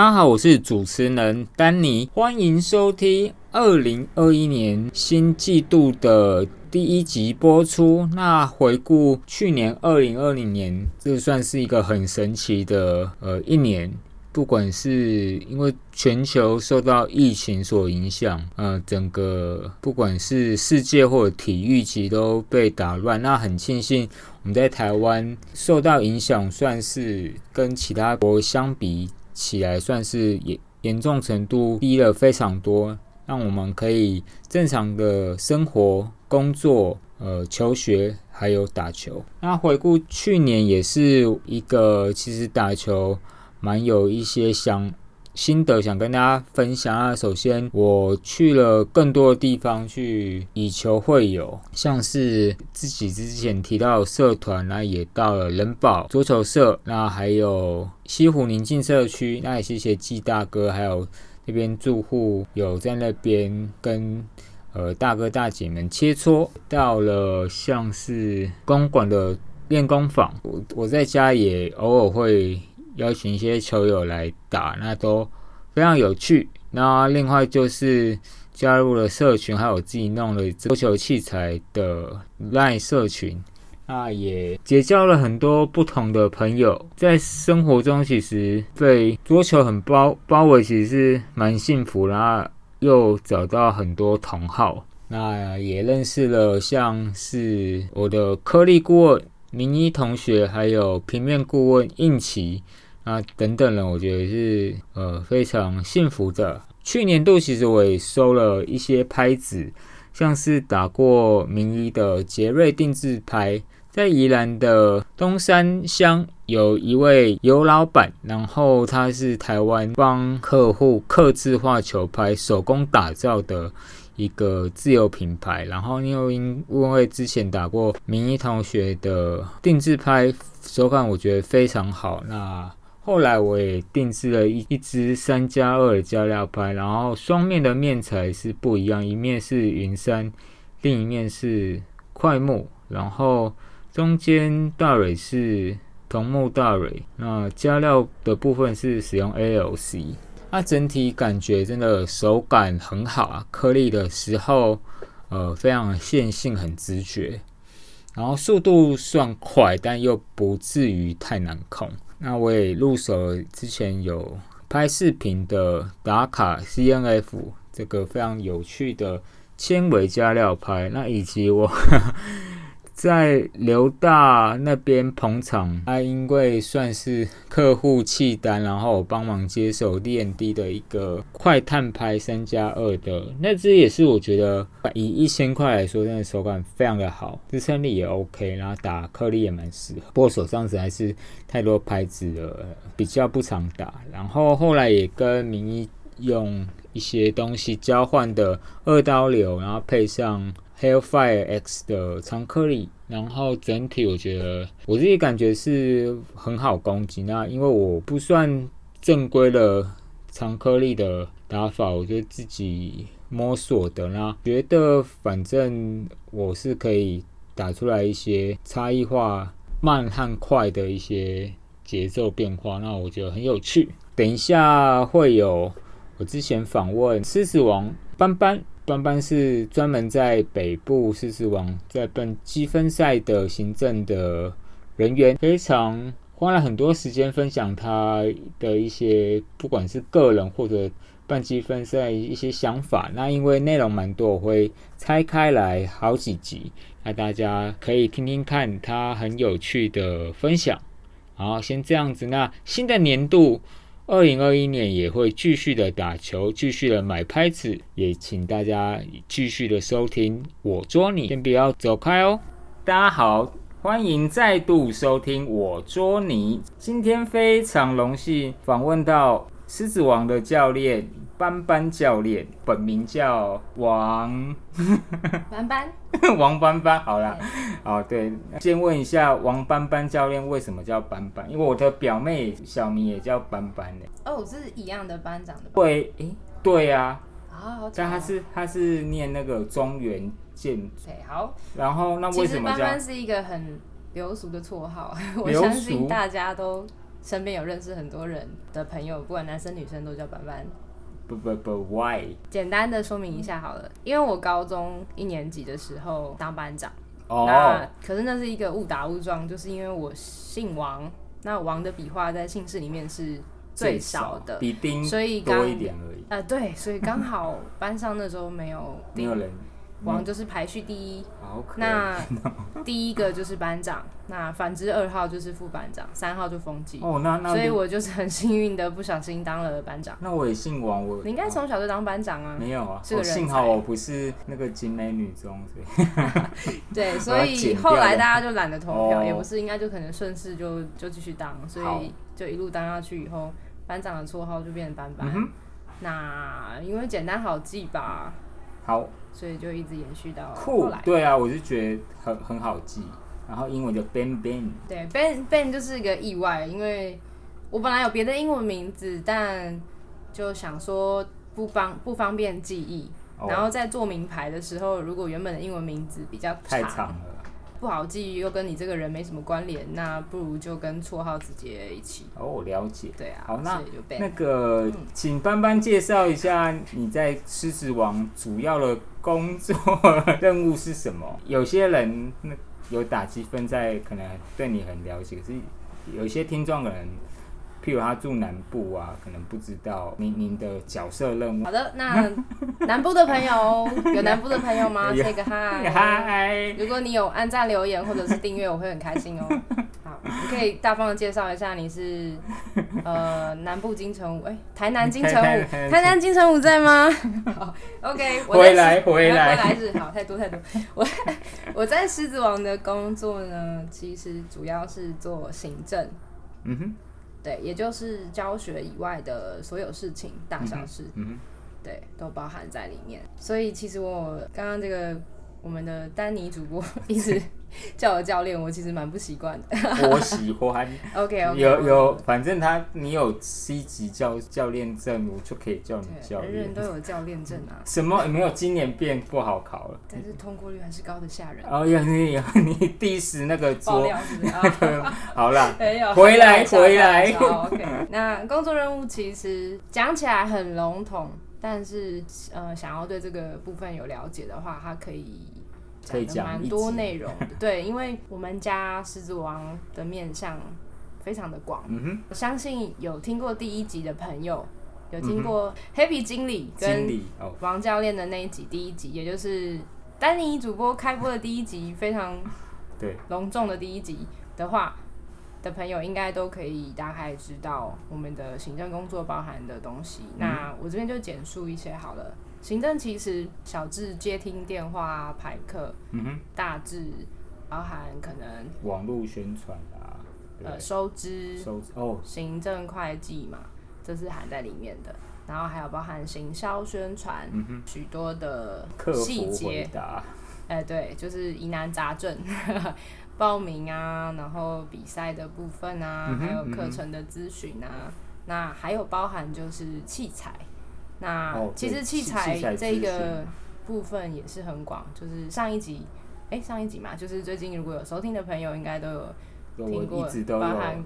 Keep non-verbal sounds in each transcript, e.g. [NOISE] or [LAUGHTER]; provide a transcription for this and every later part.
大家好，我是主持人丹尼，欢迎收听二零二一年新季度的第一集播出。那回顾去年二零二零年，这算是一个很神奇的呃一年。不管是因为全球受到疫情所影响，呃，整个不管是世界或者体育级都被打乱。那很庆幸我们在台湾受到影响，算是跟其他国相比起来，算是严严重程度低了非常多，让我们可以正常的生活、工作、呃求学还有打球。那回顾去年也是一个，其实打球。蛮有一些想心得想跟大家分享啊。首先，我去了更多的地方去以球会友，像是自己之前提到社团，那也到了人保足球社，那还有西湖宁静社区，那也谢谢季大哥，还有那边住户有在那边跟呃大哥大姐们切磋。到了像是公馆的练功坊，我我在家也偶尔会。邀请一些球友来打，那都非常有趣。那另外就是加入了社群，还有自己弄了桌球器材的 LINE 社群，那也结交了很多不同的朋友。在生活中，其实被桌球很包包围，其实是蛮幸福。然后又找到很多同好，那也认识了像是我的颗粒顾问明一同学，还有平面顾问应奇。啊，等等了，我觉得是呃非常幸福的。去年度其实我也收了一些拍子，像是打过名医的杰瑞定制拍，在宜兰的东山乡有一位尤老板，然后他是台湾帮客户刻字化球拍手工打造的一个自由品牌，然后又因因为之前打过名医同学的定制拍，手感我觉得非常好，那。后来我也定制了一一支三加二的加料拍，然后双面的面材是不一样，一面是云杉，另一面是块木，然后中间大蕊是桐木大蕊，那加料的部分是使用 ALC，那整体感觉真的手感很好啊，颗粒的时候呃非常线性，很直觉，然后速度算快，但又不至于太难控。那我也入手之前有拍视频的打卡 C N F 这个非常有趣的纤维加料拍，那以及我。在刘大那边捧场，他因为算是客户契单，然后帮忙接手 D N D 的一个快碳拍三加二的那只，也是我觉得以一千块来说，真的手感非常的好，支撑力也 OK，然后打颗粒也蛮适合。不过手上实在是太多拍子了，比较不常打。然后后来也跟名医用一些东西交换的二刀流，然后配上。Hellfire X 的长颗粒，然后整体我觉得我自己感觉是很好攻击。那因为我不算正规的长颗粒的打法，我就自己摸索的。那觉得反正我是可以打出来一些差异化、慢和快的一些节奏变化。那我觉得很有趣。等一下会有我之前访问狮子王斑斑。班班是专门在北部狮子王在办积分赛的行政的人员，非常花了很多时间分享他的一些不管是个人或者办积分赛一些想法。那因为内容蛮多，我会拆开来好几集，那大家可以听听看他很有趣的分享。好，先这样子。那新的年度。二零二一年也会继续的打球，继续的买拍子，也请大家继续的收听我捉你，先不要走开哦。大家好，欢迎再度收听我捉你。今天非常荣幸访问到狮子王的教练。班班教练本名叫王班班，[LAUGHS] 王班班，好啦，哦对，先问一下王班班教练为什么叫班班？因为我的表妹小名也叫班班呢。哦，是一样的班长的。对，诶，对呀。啊，但他是他是念那个中原建对，好。然后那为什么班班是一个很流俗的绰号？[LAUGHS] 我相信大家都身边有认识很多人的朋友，不管男生女生都叫班班。不不不，Why？简单的说明一下好了，因为我高中一年级的时候当班长，哦那，可是那是一个误打误撞，就是因为我姓王，那王的笔画在姓氏里面是最少的，比丁所以刚多一点而已，呃对，所以刚好班上那时候没有丁没有人。王就是排序第一，好可那 [LAUGHS] 第一个就是班长，那反之二号就是副班长，三号就风纪，哦，那那所以我就是很幸运的不小心当了班长。那我也姓王，我你应该从小就当班长啊，没有啊，是个人我幸好才我不是那个景美女中，所以 [LAUGHS] 对，[LAUGHS] 所以后来大家就懒得投票，哦。也不是应该就可能顺势就就继续当，所好。以就一路当下去以后，班长的绰号就变成班班。嗯哼。那因为简单好记吧，好所以就一直延续到后酷来。。对啊，我就觉得很很好记，然后英文就 Ben Ben，对，Ben Ben 就是一个意外，因为我本来有别的英文名字，但就想说不方不方便记忆。哦然后在做名牌的时候，如果原本的英文名字比较太长了。不好记，又跟你这个人没什么关联，那不如就跟绰号直接一起。哦，我了解。对啊，好那那。个，嗯请班班介绍一下你在狮子王主要的工作任务是什么？[LAUGHS] 有些人那有打积分在，可能对你很了解，可是有些听众可能，譬如他住南部啊，可能不知道您您的角色任务。好的，那南部的朋友 [LAUGHS] 有南部的朋友吗有？say 个 hi。嗨，如果你有按赞、留言或者是订阅，我会很开心哦。[LAUGHS] 好，你可以大方的介绍一下你是呃南部金城武，哎、台南金城武，台南金城武在吗？[LAUGHS] 好，OK，我在回来狮回来回来是好，太多太多。我我在狮子王的工作呢，其实主要是做行政，嗯哼，对，也就是教学以外的所有事情，大小事。对，都包含在里面。所以其实我刚刚这个我们的丹尼主播 [LAUGHS] 一直 [LAUGHS] 叫我教练，我其实蛮不习惯的。[LAUGHS] 我喜欢。OK OK，有有，反正他你有 C 级教教练证，我就可以叫你教练人人。都有教练证啊，[LAUGHS] 什么没有？今年变不好考了。但是通过率还是高的吓人。哦，有你有你 diss 那个爆桌，好啦，没有，回来回来 OK，那工作任务其实讲起来很笼统，但是呃，想要对这个部分有了解的话，它可以可以讲讲一得蛮多内容。的。[LAUGHS] 对，因为我们家狮子王的面向非常的广，嗯我相信有听过第一集的朋友，有听过 Happy 经理跟王教练的那一集第一集，也就是丹尼主播开播的第一集，非常对，隆重的第一集的话的朋友，应该都可以大概知道我们的行政工作包含的东西。嗯那我这边就简述一些好了。行政其实小至接听电话、排课，嗯哼，大致包含可能网络宣传啊，呃？收支、收哦，行政会计嘛，这是含在里面的。然后还有包含行销宣传，嗯，许多的细节哎、对，就是疑难杂症，[LAUGHS] 报名啊，然后比赛的部分啊，嗯还有课程的咨询啊，那还有包含就是器材。那、哦其实器器材这个部分也是很广，就是上一集，哎、上一集嘛，就是最近如果有收听的朋友，应该都有听过包含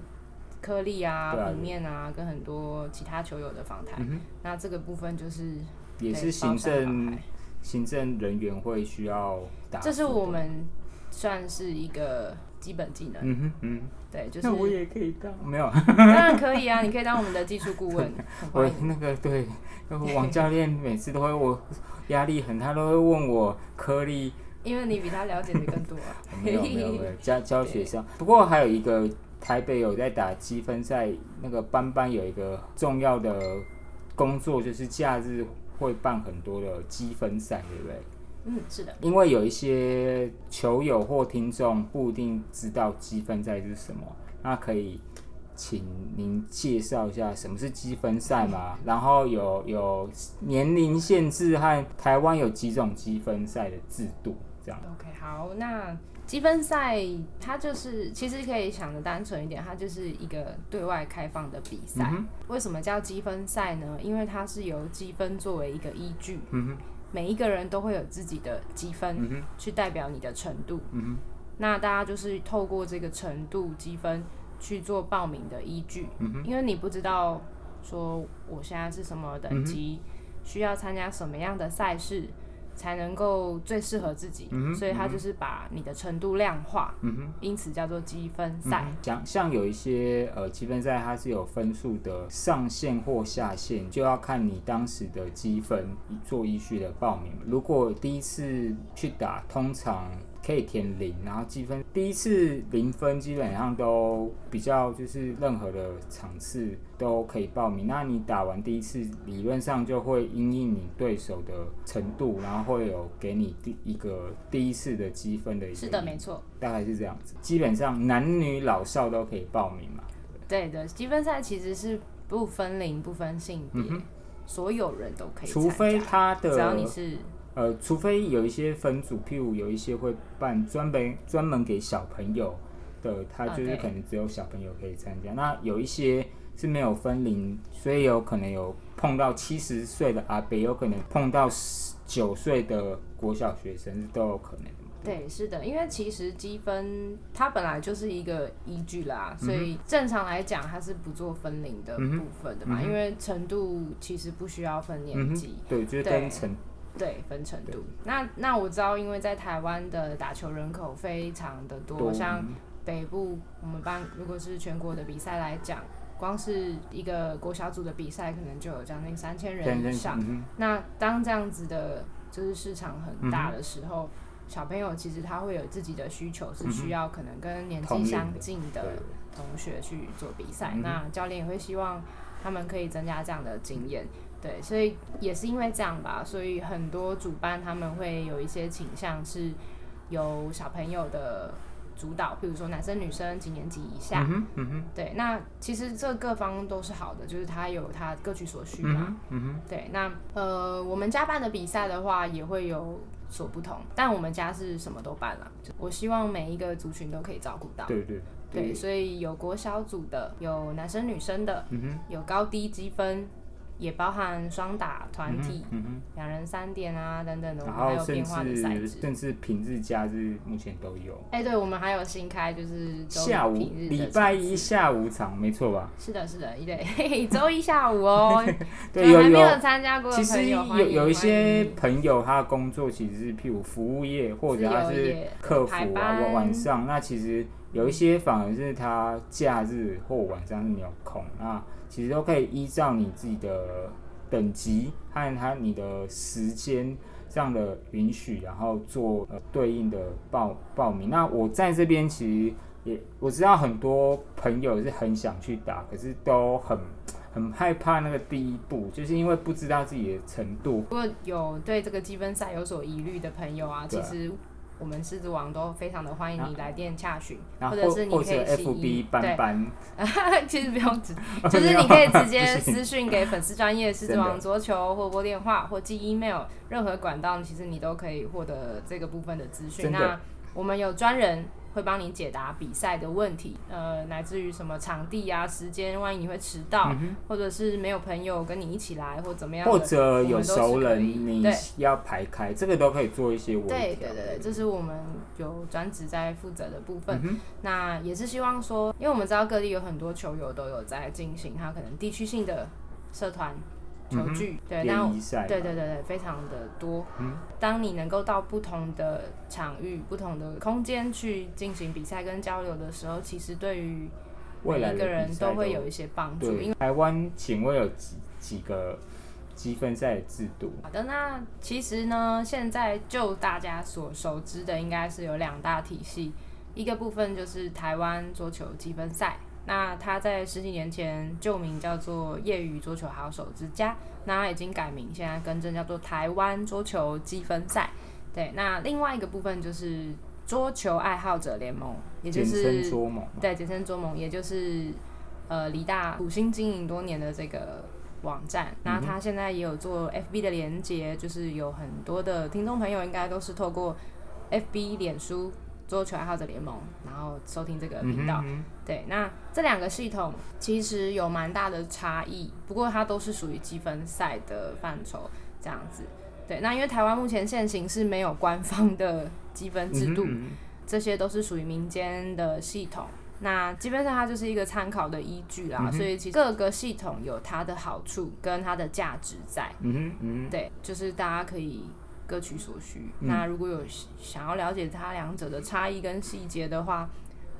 颗粒啊、平面啊，跟很多其他球友的访谈。嗯，那这个部分就是也是行政行政人员会需要打，这是我们算是一个基本技能，嗯哼嗯，对，就是那我也可以当。没有，当然可以啊，你可以当我们的技术顾问，[LAUGHS] 很我。那个对，那个王教练每次都会我压力很，他都会问我颗粒因为你比他了解的更多。[LAUGHS] 啊。没有没有没有 [LAUGHS] 教教学上，不过还有一个台北有在打积分赛，那个班班有一个重要的工作就是假日会办很多的积分赛，对不对？嗯，是的，因为有一些球友或听众不一定知道积分赛是什么，那可以请您介绍一下什么是积分赛吗？[LAUGHS] 然后有有年龄限制和台湾有几种积分赛的制度，这样。OK，好，那积分赛它就是其实可以想的单纯一点，它就是一个对外开放的比赛。嗯为什么叫积分赛呢？因为它是由积分作为一个依据，嗯哼，每一个人都会有自己的积分，去代表你的程度。嗯，那大家就是透过这个程度积分去做报名的依据，嗯，因为你不知道说我现在是什么等级，需要参加什么样的赛事才能够最适合自己，嗯所以它就是把你的程度量化。因此叫做积分赛。嗯像像有一些呃积分赛，它是有分数的上限或下限，就要看你当时的积分做依序的报名。如果第一次去打，通常可以填零，然后积分第一次零分基本上都比较就是任何的场次都可以报名。那你打完第一次，理论上就会因应你对手的程度，然后会有给你第一个第一次的积分的一个是的，没错。大概是这样子。基本上男女老少都可以报名嘛。对的，积分赛其实是不分龄、不分性别，所有人都可以除非他的只要你是呃，除非有一些分组，譬如有一些会办专门专门给小朋友的，他就是可能只有小朋友可以参加。那有一些是没有分龄，所以有可能有碰到七十岁的阿伯，有可能碰到九岁的国小学生都有可能。对，是的，因为其实积分它本来就是一个依据啦，嗯所以正常来讲它是不做分龄的部分的嘛，嗯因为程度其实不需要分年级。，对，就是对跟成对，分程度。那那我知道，因为在台湾的打球人口非常的多，多像北部我们班如果是全国的比赛来讲，光是一个国小组的比赛，可能就有将近三千人以上。嗯那当这样子的，就是市场很大的时候，小朋友其实他会有自己的需求，是需要可能跟年纪相近的同学去做比赛。嗯那教练也会希望他们可以增加这样的经验。对，所以也是因为这样吧，所以很多主办他们会有一些倾向是由小朋友的主导，比如说男生女生几年级以下。嗯哼嗯哼对，那其实这各方都是好的，就是他有他各取所需嗯嘛。哼嗯哼。对，那呃，我们家办的比赛的话，也会有所不同，但我们家是什么都办了。我希望每一个族群都可以照顾到。对对对，所以有国小组的，有男生女生的，嗯哼，有高低积分，也包含双打、团体、嗯哼，两人三点啊等等的，我然们还后甚有变化的赛制。至甚至平日、假日目前都有。哎、对，我们还有新开，就是周下午礼拜。一下午场，没错吧？是的，是的，对，周一下午哦。[LAUGHS] 对，还没有有。参加过其实有有一些朋友，他的工作其实是譬如服务业，或者他是客服啊，晚上。那其实有一些反而是他假日或晚上是没有空，那其实都可以依照你自己的等级和他你的时间上的允许，然后做对应的报报名。那我在这边其实也我知道很多朋友是很想去打，可是都很很害怕那个第一步，就是因为不知道自己的程度。如果有对这个积分赛有所疑虑的朋友，啊其实我们狮子王都非常的欢迎你来电洽询，或者是你可以起 FB 班班，[LAUGHS] 其实不用直，[LAUGHS] 哦就是你可以直接私讯给粉丝专业狮子王桌球，或拨电话，或寄 email，任何管道，其实你都可以获得这个部分的资讯。那我们有专人会帮你解答比赛的问题，呃，乃至于什么场地啊、时间，万一你会迟到，或者是没有朋友跟你一起来，或怎么样或者有熟人你要排开，这个都可以做一些。对对对对，这是我们有专职在负责的部分。嗯那也是希望说，因为我们知道各地有很多球友都有在进行他可能地区性的社团球具，对，那对对对对，非常的多。嗯当你能够到不同的场域、不同的空间去进行比赛跟交流的时候，其实对于每一个人都会有一些帮助。因为台湾，请问有几几个积分赛的制度？好的，那其实呢，现在就大家所熟知的，应该是有两大体系，一个部分就是台湾桌球积分赛。那他在十几年前旧名叫做业余桌球好手之家，那它已经改名，现在更正叫做台湾桌球积分赛。对，那另外一个部分就是桌球爱好者联盟，也就简是称桌盟。对，简称桌盟，也就是呃李大苦心经营多年的这个网站。那他现在也有做 FB 的连接，就是有很多的听众朋友应该都是透过 FB、脸书桌球爱好者联盟，然后收听这个频道。嗯对，那这两个系统其实有蛮大的差异，不过它都是属于积分赛的范畴，这样子。对，那因为台湾目前现行是没有官方的积分制度，这些都是属于民间的系统。那基本上它就是一个参考的依据啦，嗯所以其实各个系统有它的好处跟它的价值在。嗯哼嗯哼，对，就是大家可以各取所需。嗯那如果有想要了解它两者的差异跟细节的话，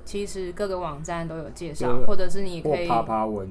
其实各个网站都有介绍，或者是你可以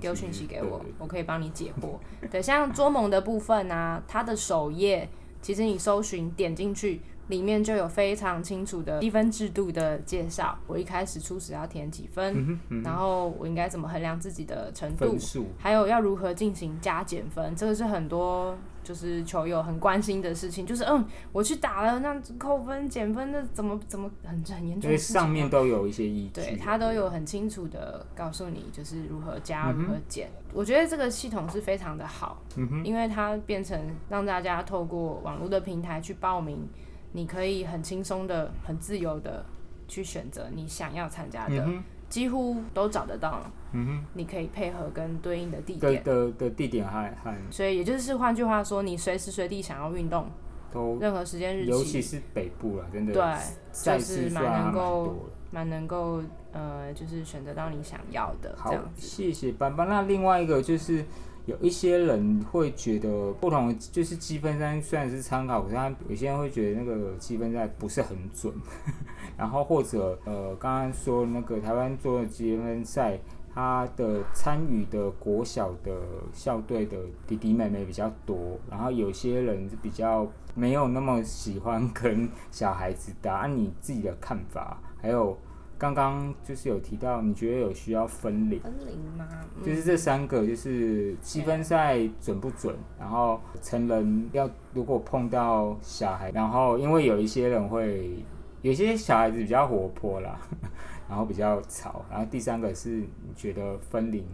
丢讯息给我我可以帮你解惑。[LAUGHS] 对，像捉蒙的部分呢、它的首页其实你搜寻点进去。里面就有非常清楚的积分制度的介绍。我一开始初始要填几分，嗯嗯然后我应该怎么衡量自己的程度还有要如何进行加减分，这个是很多就是球友很关心的事情。就是嗯，我去打了，那扣分减分，那怎么怎么很很严因为重的事情啊。上面都有一些依据，对，他都有很清楚的告诉你，就是如何加、嗯如何减。我觉得这个系统是非常的好，嗯哼，因为它变成让大家透过网络的平台去报名，你可以很轻松的、很自由的去选择你想要参加的，几乎都找得到。嗯哼，你可以配合跟对应的地的点，的的地点还还所以也就是换句话说，你随时随地想要运动，都，任何时间日期，尤其是北部了，真的，对，就是蛮能够。蛮能够呃，就是选择到你想要的这好样，子。谢谢班班。那另外一个就是有一些人会觉得不同，就是积分赛虽然是参考，可是他有些人会觉得那个积分赛不是很准。[LAUGHS] 然后或者呃，刚刚说那个台湾做的积分赛，他的参与的国小的校队的弟弟妹妹比较多，然后有些人是比较没有那么喜欢跟小孩子打。按、你自己的看法，还有刚刚就是有提到，你觉得有需要分龄？分龄吗？嗯就是这三个，就是积分赛准不准，然后成人要如果碰到小孩，然后因为有一些人会，有些小孩子比较活泼啦，[LAUGHS] 然后比较吵，然后第三个是你觉得分龄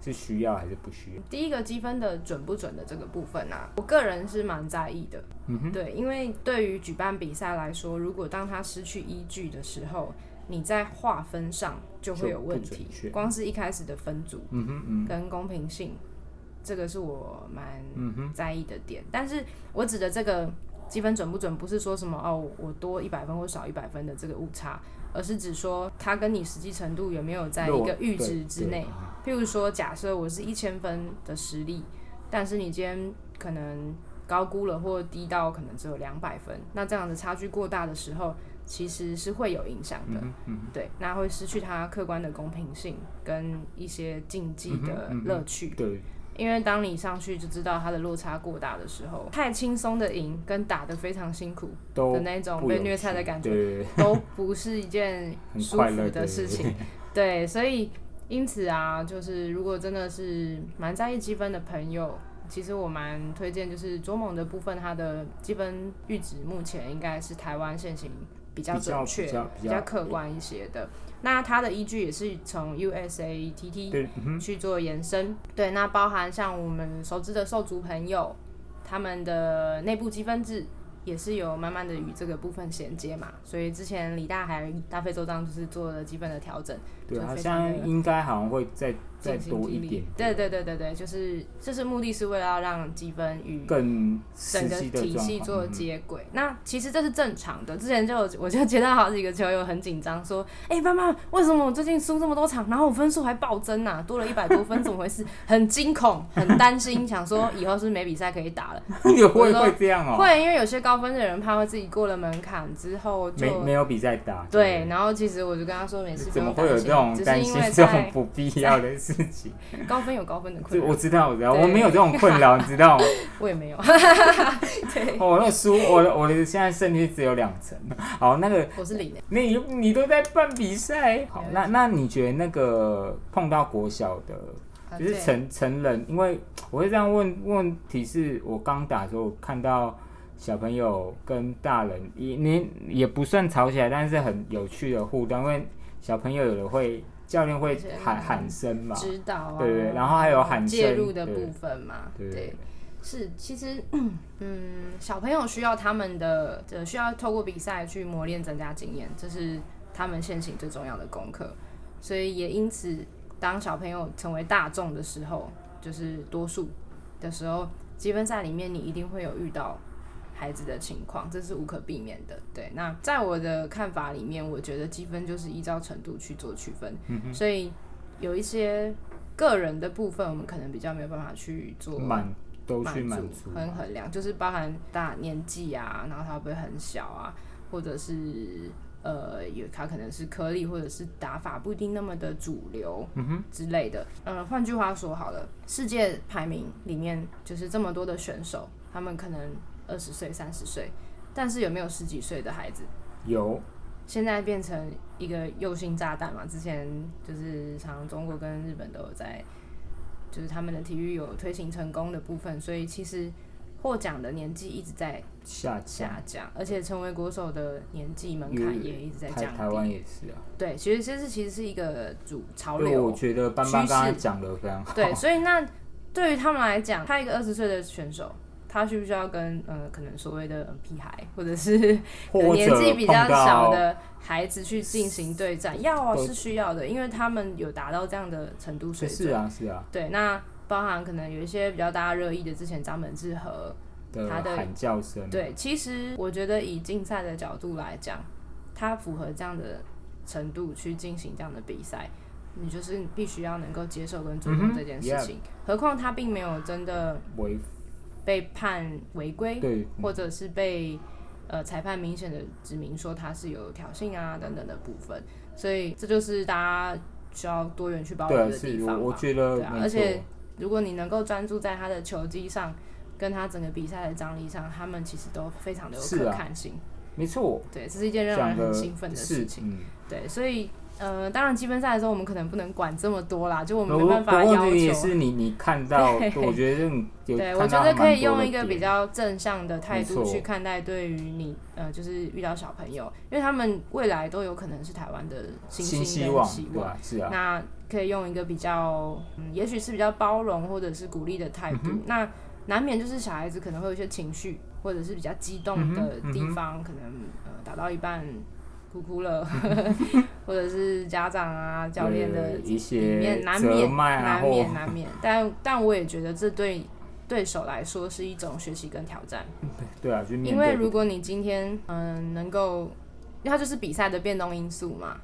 是需要还是不需要？第一个积分的准不准的这个部分啊，我个人是蛮在意的。嗯哼，对，因为对于举办比赛来说，如果当他失去依据的时候，你在划分上就会有问题。光是一开始的分组嗯哼嗯跟公平性，这个是我蛮在意的点。但是我指的这个积分准不准，不是说什么哦，我多一百分或少一百分的这个误差，而是指说它跟你实际程度有没有在一个阈值之内。譬如说，假设我是一千分的实力，但是你今天可能高估了，或低到可能只有两百分，那这样的差距过大的时候，其实是会有影响的。嗯嗯对，那会失去它客观的公平性跟一些竞技的乐趣。哼，对，因为当你上去就知道它的落差过大的时候，太轻松的赢跟打得非常辛苦的那种被虐菜的感觉，都不是一件舒服的事情。[LAUGHS] 对，所以因此啊，就是如果真的是蛮在意积分的朋友，其实我蛮推荐，就是捉猛的部分，它的积分阈值目前应该是台湾现行比较准确、比较比较客观一些的。那它的依据也是从嗯哼，去做延伸。对，那包含像我们熟知的兽族朋友，他们的内部积分制也是有慢慢的与这个部分衔接嘛。所以之前李大海大费周章就是做了基本的调整，对，就好像应该好像会再再多一点，对对对对对，就是这是目的是为了要让积分与更整个体系做接轨。那其实这是正常的。之前就有我就接到好几个球友很紧张，说：“哎、妈妈，为什么我最近输这么多场，然后我分数还暴增啊，多了一百多分，怎么回事？”很惊恐，很担心，想说以后是没比赛可以打了。[LAUGHS] 你会会这样哦、会，因为有些高分的人怕会自己过了门槛之后没就没有比赛打，对，然后其实我就跟他说没事，怎么会有这种担心这种不必要的事情？[LAUGHS] 高分有高分的困扰，我知道，我知道，我没有这种困扰，[LAUGHS] 你知道吗？我也没有。[LAUGHS] 对，哦，那个输，我的我的现在胜率只有两成。好，那个我是零的。你你都在办比赛，好那那你觉得那个碰到国小的，就是成成人，因为我会这样问，问题是我刚打的时候看到小朋友跟大人也你也不算吵起来，但是很有趣的互动，因为小朋友有的会教练会喊嗯喊声嘛，指导啊，对对然后还有喊声介入的部分嘛，对。对，是其实 [CLEARS THROAT] 嗯，小朋友需要他们的呃需要透过比赛去磨练增加经验，这是他们现行最重要的功课，所以也因此，当小朋友成为大众的时候，就是多数的时候，积分赛里面你一定会有遇到孩子的情况，这是无可避免的。对，那在我的看法里面，我觉得积分就是依照程度去做区分，嗯所以有一些个人的部分，我们可能比较没有办法去做满都去满足，很衡量，就是包含大年纪啊，然后他会不会很小啊，或者是呃，有他可能是颗粒或者是打法不一定那么的主流，嗯哼，之类的。呃，换句话说好了，世界排名里面就是这么多的选手，他们可能二十岁、三十岁，但是有没有十几岁的孩子？有现在变成一个右心炸弹嘛？之前就是常中国跟日本都有在，就是他们的体育有推行成功的部分，所以其实获奖的年纪一直在下降，下降，而且成为国手的年纪门槛也一直在降台台湾低。也是啊。对，其实这是其实是一个主潮对，我流。觉得班班刚才讲的非常好。对，所以那对于他们来讲，他一个二十岁的选手，他需不需要跟呃可能所谓的呃屁孩或者是 [LAUGHS] 年纪比较小的孩子去进行对战？要啊，是需要的，因为他们有达到这样的程度水准。是啊是啊对，那包含可能有一些比较大家热议的，之前张本智和，他的的喊叫声，对，其实我觉得以竞赛的角度来讲，他符合这样的程度去进行这样的比赛，你就是必须要能够接受跟尊重这件事情。何况他并没有真的违被判违规，对或者是被呃裁判明显的指明说他是有挑衅啊等等的部分，所以这就是大家需要多元去包容的地，方。我我觉得对啊，而且如果你能够专注在他的球技上，跟他整个比赛的张力上，他们其实都非常的有可看性。没错，对，这是一件让人很兴奋的事情。嗯，对，所以呃，当然积分赛的时候，我们可能不能管这么多啦，就我我们没办法要求。是你你看到，[LAUGHS] 我觉得你有对，我觉得可以用一个比较正向的态度去看待对于你呃，就是遇到小朋友，因为他们未来都有可能是台湾的新新星跟希望？是啊，那可以用一个比较，嗯，也许是比较包容或者是鼓励的态嗯度。那难免就是小孩子可能会有一些情绪，或者是比较激动的地方，可能呃打到一半哭哭了，[LAUGHS] 或者是家长啊、教练的对一里些面难免难免难免。[LAUGHS] 但但我也觉得这对对手来说是一种学习跟挑战。[LAUGHS] 因为如果你今天嗯能够，因为它就是比赛的变动因素嘛。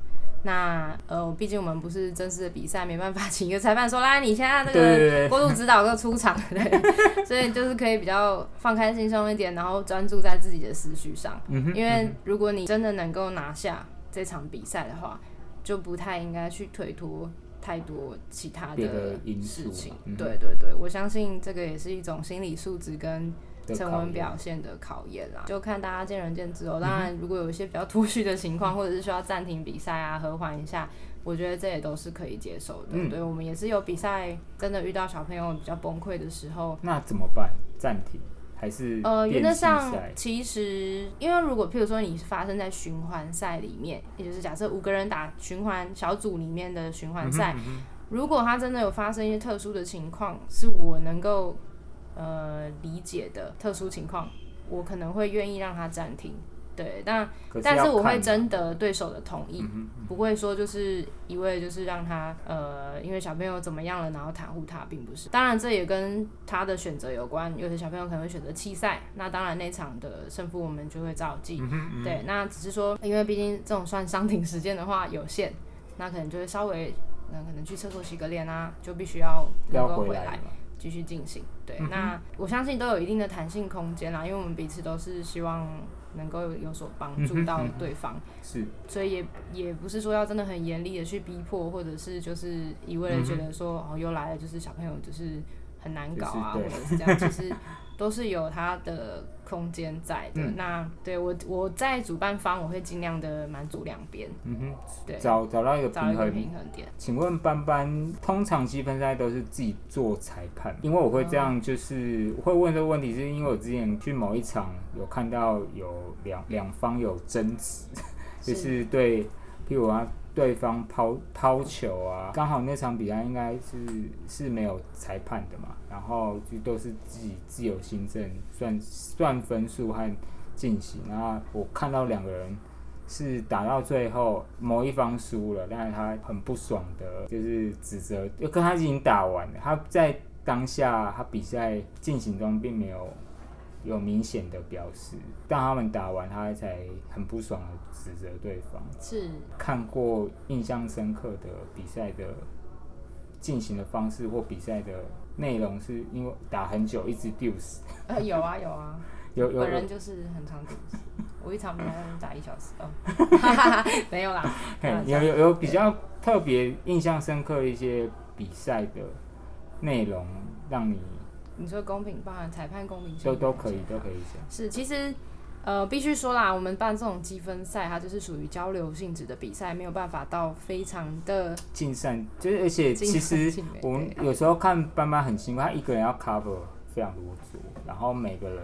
那呃，毕竟我们不是正式的比赛，没办法请一个裁判说来，你现在这个过度指导个出场，对，[LAUGHS] 所以就是可以比较放开心胸一点，然后专注在自己的思绪上。嗯，因为如果你真的能够拿下这场比赛的话，就不太应该去推脱太多其他的事情。嗯对对对，我相信这个也是一种心理素质跟成文表现的考验啦，就看大家见仁见智哦。嗯当然，如果有一些比较突续的情况，或者是需要暂停比赛啊、和缓一下，我觉得这也都是可以接受的。嗯。对我们也是有比赛真的遇到小朋友比较崩溃的时候，那怎么办？暂停？还是呃，原则上其实，因为如果譬如说你是发生在循环赛里面，也就是假设五个人打循环小组里面的循环赛，嗯哼。如果他真的有发生一些特殊的情况，是我能够呃理解的特殊情况，我可能会愿意让他暂停。对，但可但是我会征得对手的同意，不会说就是一味就是让他呃，因为小朋友怎么样了，然后袒护他，并不是。当然，这也跟他的选择有关。有些小朋友可能会选择弃赛，那当然那场的胜负我们就会照记。嗯嗯对，那只是说，因为毕竟这种算伤停时间的话有限，那可能就会稍微，那可能去厕所洗个脸啊，就必须要能够回来回来嘛继续进行。对，嗯那我相信都有一定的弹性空间啦，因为我们彼此都是希望能够有所帮助到对方。是。所以也也不是说要真的很严厉的去逼迫，或者是就是一味的觉得说、哦又来了，就是小朋友就是很难搞啊，就是或者是这样，其实都是有他的空间在的。嗯。那对我我在主办方我会尽量的满足两边，嗯哼，对，找找到一个平衡。平衡点。请问班班，通常积分赛都是自己做裁判，因为我会这样，就是我会问这个问题，是因为我之前去某一场有看到有两两方有争执，就是对，譬如啊，对方抛抛球啊，刚好那场比赛应该是是没有裁判的嘛，然后就都是自己自由行政算算分数和进行，然后我看到两个人。是打到最后某一方输了，但是他很不爽的，就是指责，就跟他已经打完了，他在当下他比赛进行中并没有有明显的表示。但他们打完，他才很不爽的指责对方。是看过印象深刻的比赛的进行的方式或比赛的内容，是因为打很久一直丢死。呃有啊有啊，有 [LAUGHS] 有本人就是很常赌，我一场比赛打一小时哦，[LAUGHS] 没有啦，有有有比较特别印象深刻一些比赛的内容，让你你说公平，包含裁判公平性都都可以都可以讲。是，其实呃，必须说啦，我们办这种积分赛，它就是属于交流性质的比赛，没有办法到非常的竞赛就是，而且其实我们有时候看班班很辛苦，他一个人要 cover 非常多组，然后每个人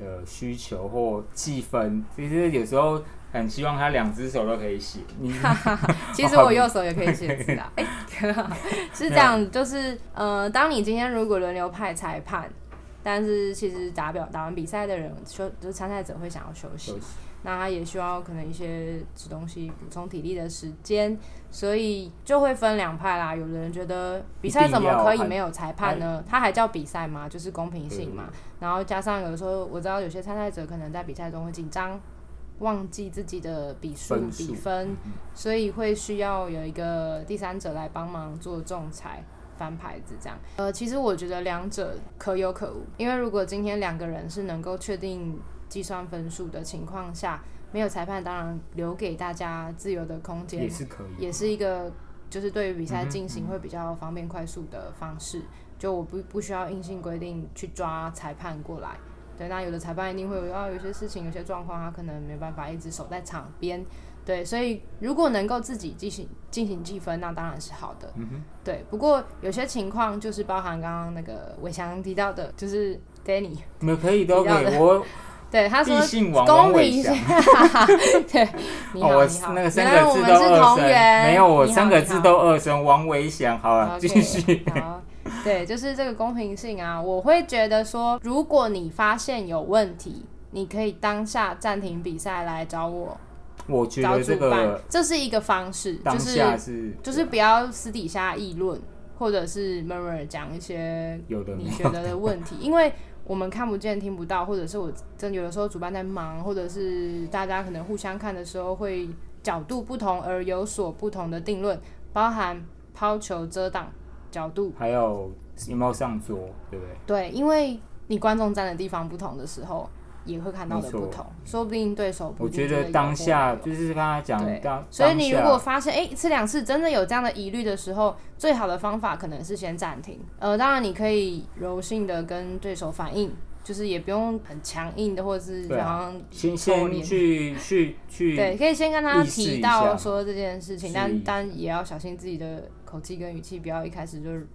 的需求或计分，其实有时候很希望他两只手都可以写。你 [LAUGHS] [LAUGHS] 其实我右手也可以写字啊，[LAUGHS] 哎、是这样，就是呃，当你今天如果轮流派裁判，但是其实打表打完比赛的人休，就是参赛者会想要休息休，息那他也需要可能一些吃东西补充体力的时间，所以就会分两派啦。有的人觉得比赛怎么可以没有裁判呢？他还叫比赛吗？就是公平性嘛。然后加上有时候我知道有些参赛者可能在比赛中会紧张，忘记自己的比数比分，嗯所以会需要有一个第三者来帮忙做仲裁。翻牌子这样，呃，其实我觉得两者可有可无，因为如果今天两个人是能够确定计算分数的情况下，没有裁判，当然留给大家自由的空间也，是可以，也是一个就是对于比赛进行会比较方便快速的方式。就我不不需要硬性规定去抓裁判过来。对，那有的裁判一定会有要有些事情、有些状况，他可能没办法一直守在场边。对，所以如果能够自己进行进行计分，那当然是好的。嗯哼，对，不过有些情况就是包含刚刚那个伟翔提到的，就是 Danny，你们可以都可以。我 [LAUGHS] 对他说公平性翔，，[LAUGHS] 对，你好，哦，我你好，那个三原来我个字都们是同二声，源，没有，我三个字都二声，王伟翔。好了继续。好，对，就是这个公平性啊，我会觉得说，如果你发现有问题，你可以当下暂停比赛来找我，我觉找得这主办个，这是一个方式，当就是下是就是不要私底下议论，或者是 murmur 讲一些有的没你觉得的问题，[LAUGHS] 因为我们看不见、听不到，或者是我真有的时候主办在忙，或者是大家可能互相看的时候会角度不同而有所不同的定论，包含抛球遮挡角度，还有有没有上桌，对不对？对，因为你观众站的地方不同的时候，也会看到的不同，说不定对手不我觉得当下就是跟他讲对当，所以你如果发现哎一次两次真的有这样的疑虑的时候，最好的方法可能是先暂停。呃，当然你可以柔性的跟对手反应，就是也不用很强硬的，或者是好像先先去去去对，可以先跟他提到说这件事情，但但也要小心自己的口气跟语气，不要一开始就是。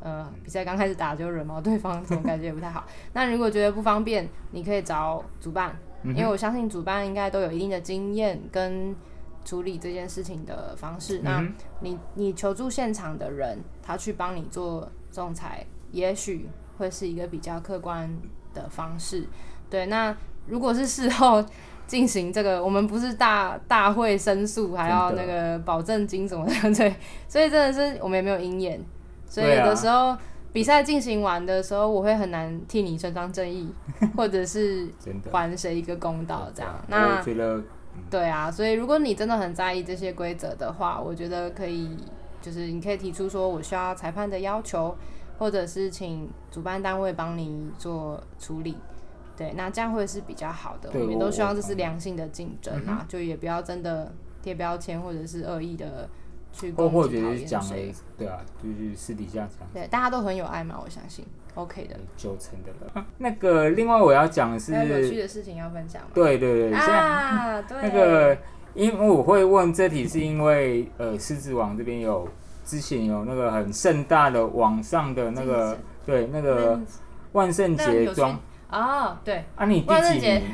呃，比赛刚开始打就惹毛对方，这种感觉也不太好。那如果觉得不方便，你可以找主办，嗯因为我相信主办应该都有一定的经验跟处理这件事情的方式。那嗯你你求助现场的人，他去帮你做仲裁，也许会是一个比较客观的方式。对，那如果是事后进行这个，我们不是大大会申诉，还要那个保证金什么的，[LAUGHS] 对，所以真的是我们也没有鹰眼，所以有的时候。比赛进行完的时候，我会很难替你伸张正义，[LAUGHS] 或者是还谁一个公道这样。那我觉得对啊，所以如果你真的很在意这些规则的话，我觉得可以，就是你可以提出说我需要裁判的要求，或者是请主办单位帮你做处理。对，那这样会是比较好的。我们都希望这是良性的竞争啊，就也不要真的贴标签或者是恶意的去或或者讲了。，对啊，就是私底下讲对，大家都很有爱嘛，我相信 OK 的。九成的人。[LAUGHS] 那个另外我要讲的是，还有有趣的事情要分享吗？对对对，啊，对，那个，因为我会问这题，是因为呃，狮子王这边有之前有那个很盛大的网上的那个对那个嗯万圣节装哦，对，啊，你第万圣节几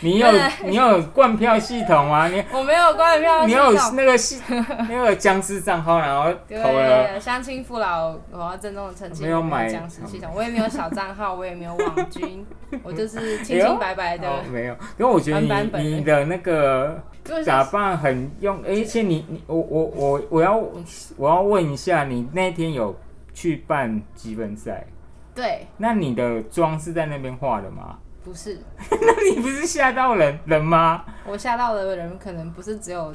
名？[LAUGHS] 你有你有灌票系统吗？你 [LAUGHS] 我没有灌票你有那个系 [LAUGHS] 那个僵尸账号，然后投了对，乡亲父老，我要郑重的澄清，我没有买僵尸系统，我也没有小账号，我也没有网军，我就是清清白白的哦，没有，因为我觉得版本。你你的那个就是打扮很用，而且你你我我我我要我要问一下，你那天有去办积分赛？对，那你的妆是在那边画的吗？不是，[LAUGHS] 那你不是吓到人人吗？我吓到的人可能不是只有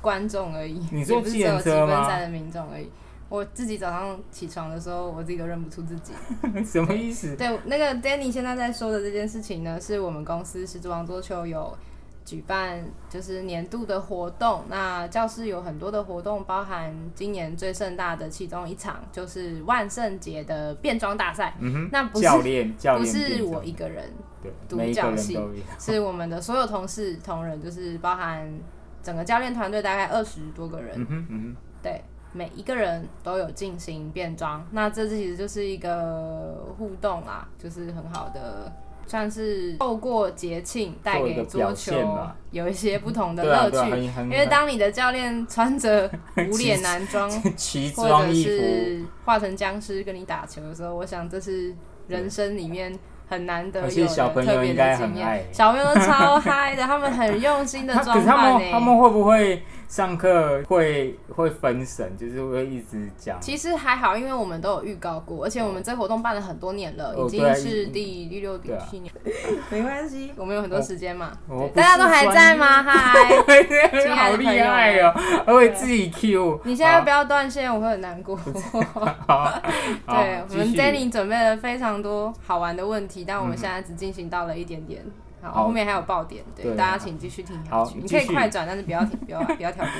观众而已，你说也不是只有积计程车吗分赛的民众而已。我自己早上起床的时候，我自己都认不出自己。[LAUGHS] 什么意思？对，那个 Danny 现在在说的这件事情呢，是我们公司狮子王桌球有举办就是年度的活动。那教室有很多的活动，包含今年最盛大的其中一场，就是万圣节的变装大赛。嗯哼，那不是教练教不是我一个人，对，独角戏。是我们的所有同事同仁，就是包含整个教练团队大概二十多个人，嗯哼嗯对，每一个人都有进行变装。那这其实就是一个互动啦，就是很好的，算是透过节庆带给桌球有一些不同，的乐趣。因为当你的教练穿着 [LAUGHS] 无脸男装，或者是化成僵尸跟你打球的时候，我想这是人生里面很难得而有且小朋友的特别应该很的经验爱。小朋友都超嗨的，他们很用心的 [LAUGHS] 装扮呢。们他们会不会上课会会分神，就是会一直讲？其实还好，因为我们都有预告过，而且我们这活动办了很多年了，已经是第第六、第七年。没关系，我们有很多时间嘛。大家都还在吗？嗨，[LAUGHS] 好厉害哦，还会自己 Q。你现在不要断线，我会很难过。[LAUGHS] 对，我们 Danny 准备了非常多好玩的问题，但我们现在只进行到了一点点。好，好后面还有爆点，对，对大家请继续听下好去。你可以快转，但是不要停，不要 [LAUGHS] 不要跳过。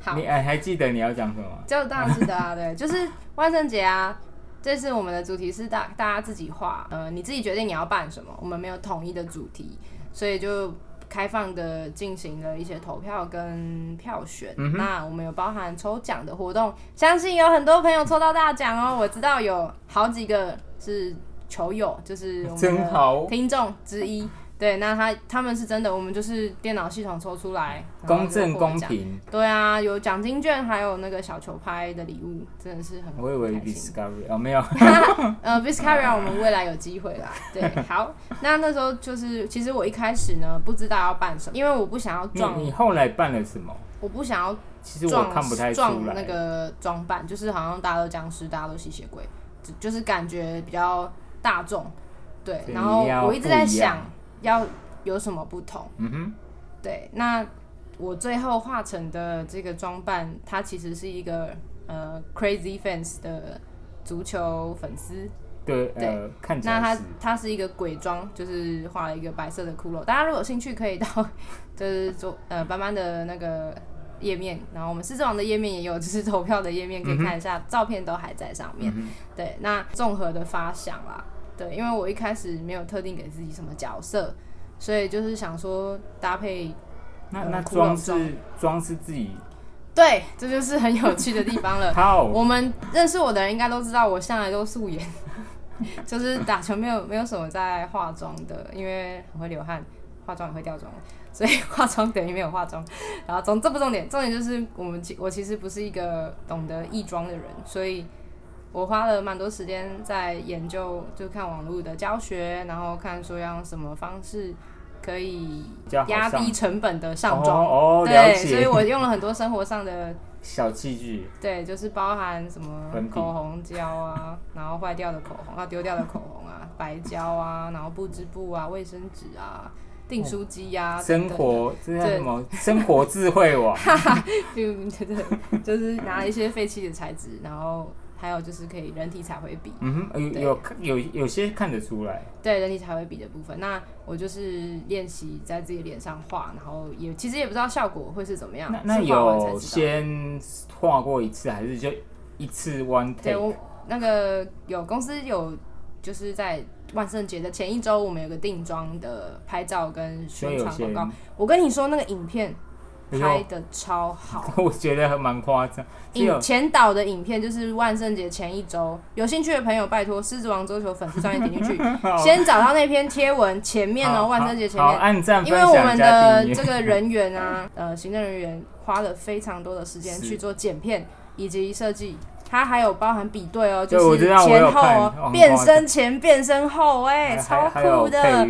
好你，哎还记得你要讲什么？就当然是的啊，对，[LAUGHS] 就是万圣节啊。这次我们的主题是大大家自己画，呃，你自己决定你要办什么，我们没有统一的主题，所以就开放的进行了一些投票跟票选。嗯那我们有包含抽奖的活动，相信有很多朋友抽到大奖哦。我知道有好几个是球友，就是我们听众之一。对，那他他们是真的，我们就是电脑系统抽出来，公正公平。对啊，有奖金券，还有那个小球拍的礼物，真的是很我以为 Discovery 哦，没有。[LAUGHS] 呃 a 我们未来有机会啦。对，[LAUGHS] 好，那那时候就是，其实我一开始呢不知道要办什么，因为我不想要撞，你后来办了什么？我不想要其实我撞看不太出撞那来。个装扮，就是好像大家都僵尸，大家都吸血鬼，就就是感觉比较大众。对，然后我一直在想样要有什么不同。嗯哼，对，那我最后画成的这个装扮，它其实是一个呃 Crazy Fans 的足球粉丝。对，对呃，看起那它来是。它是一个鬼装，就是画了一个白色的骷髅。大家如果有兴趣，可以到 [LAUGHS] 就是做呃斑斑的那个页面，然后我们狮子王的页面也有，就是投票的页面可以看一下，照片都还在上面。嗯对，那综合的发想啦，对，因为我一开始没有特定给自己什么角色，所以就是想说搭配那那装装是装是自己对，这就是很有趣的地方了。[LAUGHS] 好，我们认识我的人应该都知道，我向来都素颜，[LAUGHS] 就是打球没有没有什么在化妆的，因为很会流汗，化妆也会掉妆，所以 [LAUGHS] 化妆等于没有化妆。然后总这不重点，重点就是我们其我其实不是一个懂得易妆的人，所以我花了蛮多时间在研究，就看网络的教学，然后看说要用什么方式可以压低成本的上妆。哦，哦了对，所以。我用了很多生活上的 [LAUGHS] 小器具，对，就是包含什么口红胶啊，然后坏掉的口红，啊丢掉的口红啊，白胶啊，然后布织布啊，卫生纸啊，订书机啊，生活这什么？生活智慧网。对对对，[LAUGHS] 就是拿了一些废弃的材质，然后还有就是可以人体彩绘笔，嗯哼，有有有有些看得出来。对人体彩绘笔的部分，那我就是练习在自己脸上画，然后也其实也不知道效果会是怎么样，那有。先画过一次，还是就一次 one 对 take？我那个有公司有就是在万圣节的前一周，我们有个定妆的拍照跟宣传广告。我跟你说，那个影片拍的超好。[LAUGHS] 我觉得还蛮夸张。影前导的影片就是万圣节前一周，有兴趣的朋友拜托狮子王桌球粉丝专业点进去，[LAUGHS] 先找到那篇贴文前面哦，好万圣节前面，按赞、因为我们的这个人员啊，呃，行政人员花了非常多的时间去做剪片以及设计。它还有包含比对哦，就是前后哦变身前、变身后，哎、超酷的。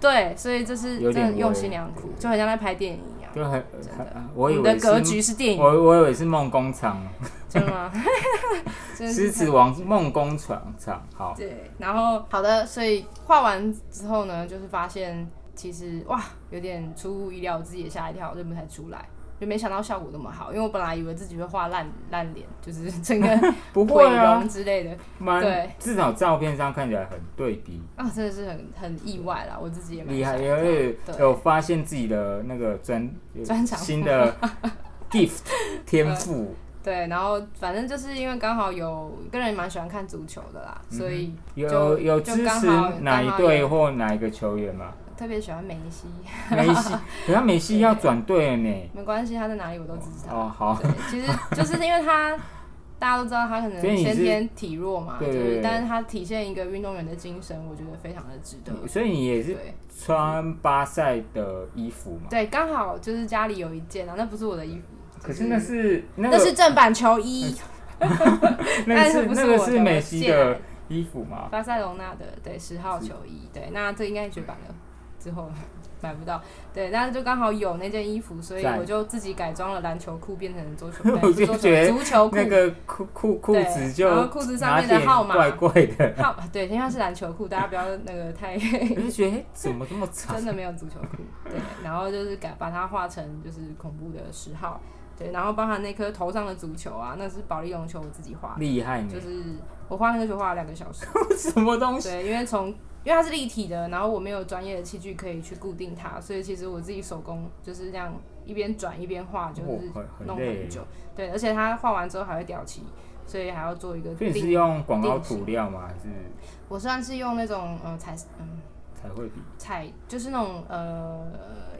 对，所以这是真的用心良苦，就很像在拍电影一样。就很真的，我以为们的格局是电影，我我以为是梦工厂，真的吗？[LAUGHS] 狮子王梦工厂厂，好，对，然后好的，所以画完之后呢，就是发现其实哇，有点出乎意料，我自己也吓一跳，认不太出来，就没想到效果那么好，因为我本来以为自己会画烂烂脸，就是整个 [LAUGHS] 不毁会啊。容，之类的，蛮对。至少照片上看起来很对比，啊，真的是很很意外啦，我自己也蛮厉害，有有发现自己的那个专有专长。新的 [LAUGHS] gift 天赋，对，然后反正就是因为刚好有个人蛮喜欢看足球的啦，所以有有支持哪一队或哪一个球员吗？特别喜欢梅西，梅西，[LAUGHS] 可是梅西要转队了呢。没关系，他在哪里我都支持他。哦，好，对，其实 [LAUGHS] 就是因为他，大家都知道他可能先天体弱嘛，对但是他体现一个运动员的精神，我觉得非常的值得。所以你也是穿巴塞的衣服嘛？对，刚好就是家里有一件啊，那不是我的衣服，可是那是那那个是正版球衣，[LAUGHS] 那但是是那个不是梅西的衣服嘛？巴塞隆纳的对十号球衣，对，那这应该绝版了，之后 [LAUGHS] 买不到，对，但是就刚好有那件衣服，所以我就自己改装了篮球裤，变成足球，[LAUGHS] 我就不是桌球觉得足球裤那，个裤裤裤子就然后裤子上面的号码怪怪的，[LAUGHS] 号对，因为它是篮球裤，大家不要那个太。我就觉得哎怎么这么长真？的没有足球裤，对，然后就是改把它画成就是恐怖的十号，对，然后包含那颗头上的足球啊，那是保利龙球我自己画的，厉害就！是我画那个球画了两个小时，什么东西？对，因为从因为它是立体的，然后我没有专业的器具可以去固定它，所以其实我自己手工就是这样一边转一边画，就是弄很久，对，而且它画完之后还会掉漆，所以还要做一个所以你是。用广告涂料吗？还是我算是用那种呃彩嗯彩绘笔？彩就是那种呃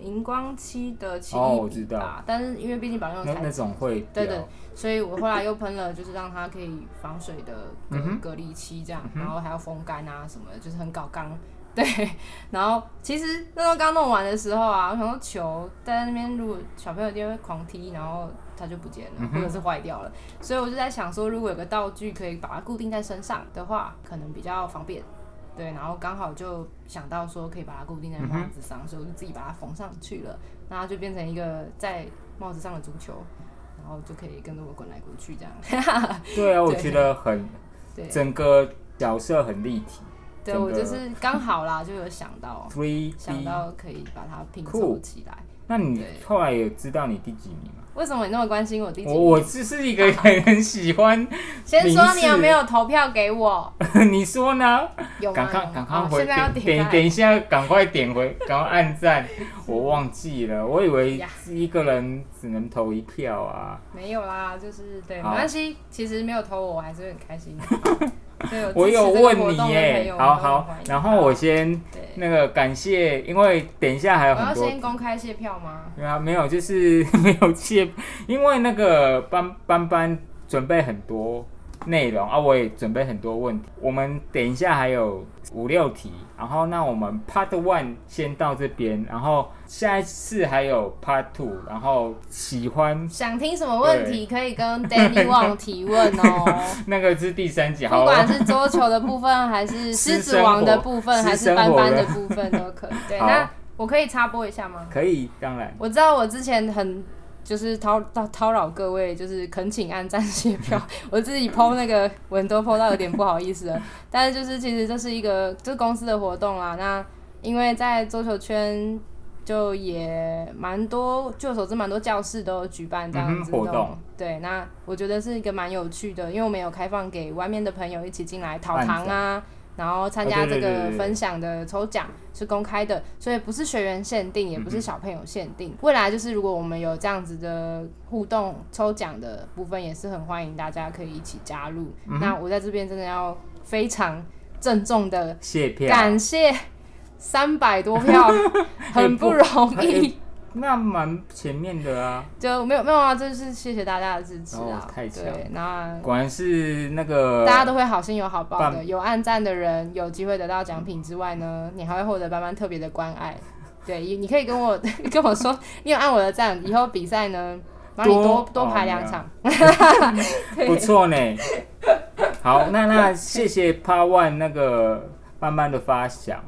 荧光漆的奇哦我知道，但是因为毕竟保利用那那种会掉。对对所以我后来又喷了，就是让它可以防水的隔、嗯哼。隔离漆这样，然后还要风干啊什么的，就是很搞刚。[LAUGHS] 对，然后其实那时候刚弄完的时候啊，我想说球在那边，如果小朋友一定会狂踢，然后它就不见了，或者是坏掉了，所以我就在想说，如果有个道具可以把它固定在身上的话，可能比较方便。对，然后刚好就想到说可以把它固定在帽子上，所以我就自己把它缝上去了，那它就变成一个在帽子上的足球，然后就可以跟着我滚来滚去这样。[LAUGHS] 对啊，我对觉得很对，整个角色很立体对我就是刚好啦，就有想到想。到可以把它拼凑起来。那你对后来有知道你第几名吗？为什么你那么关心我第几我名？我只是一个很很喜欢，[LAUGHS] 先说你有没有投票给我？[LAUGHS] 你说呢？有吗？赶快赶快回哦现在要点点点一下，赶快点回，[LAUGHS] 赶快按赞。我忘记了，我以为呀一个人只能投一票啊。没有啦，就是对，没好关系。其实没有投我，我还是很开心。对，我有问你耶，耶，好好，然后我先，那个感谢，因为等一下还有我要很多先公开谢票吗？对啊，没有，就是 [LAUGHS] 没有谢，因为那个班班班准备很多内容啊，我也准备很多问题。我们等一下还有五六题，然后那我们 Part One 先到这边，然后下一次还有 Part Two，然后喜欢想听什么问题可以跟 Danny [LAUGHS] Wang 提问哦。[LAUGHS] 那个是第三集，不，管是桌球的部分，还是狮子王的部分，[LAUGHS] 私还是斑斑的部分都可以。对，那我可以插播一下吗？可以，当然，我知道我之前很就是叨叨叨扰各位，就是恳请按赞谢票，[LAUGHS] 我自己 PO 那个文都 PO 到有点不好意思了。但是就是其实这是一个就是公司的活动啦，那因为在桌球圈。就也蛮多，据我所知，蛮多教室都有举办这样子嗯活动对，那我觉得是一个蛮有趣的，因为我们有开放给外面的朋友一起进来讨糖啊，然后参加这个分享的抽奖是公开的，所以不是学员限定，也不是小朋友限定。未来就是如果我们有这样子的互动抽奖的部分，也是很欢迎大家可以一起加入。嗯那我在这边真的要非常郑重的谢票，感谢三百多票，[LAUGHS] 很不容易。[LAUGHS] 那蛮前面的啊，就没有没有啊，就是谢谢大家的支持哦啊。太强对，那果然是那个大家都会好心有好报的，有按赞的人有机会得到奖品之外呢，你还会获得班班特别的关爱。对，你你可以跟我 [LAUGHS] 跟我说，你有按我的赞，以后比赛呢，帮你多多多排两场。[LAUGHS] 不错呢。好，那那谢谢 Part One 那个慢慢的发想，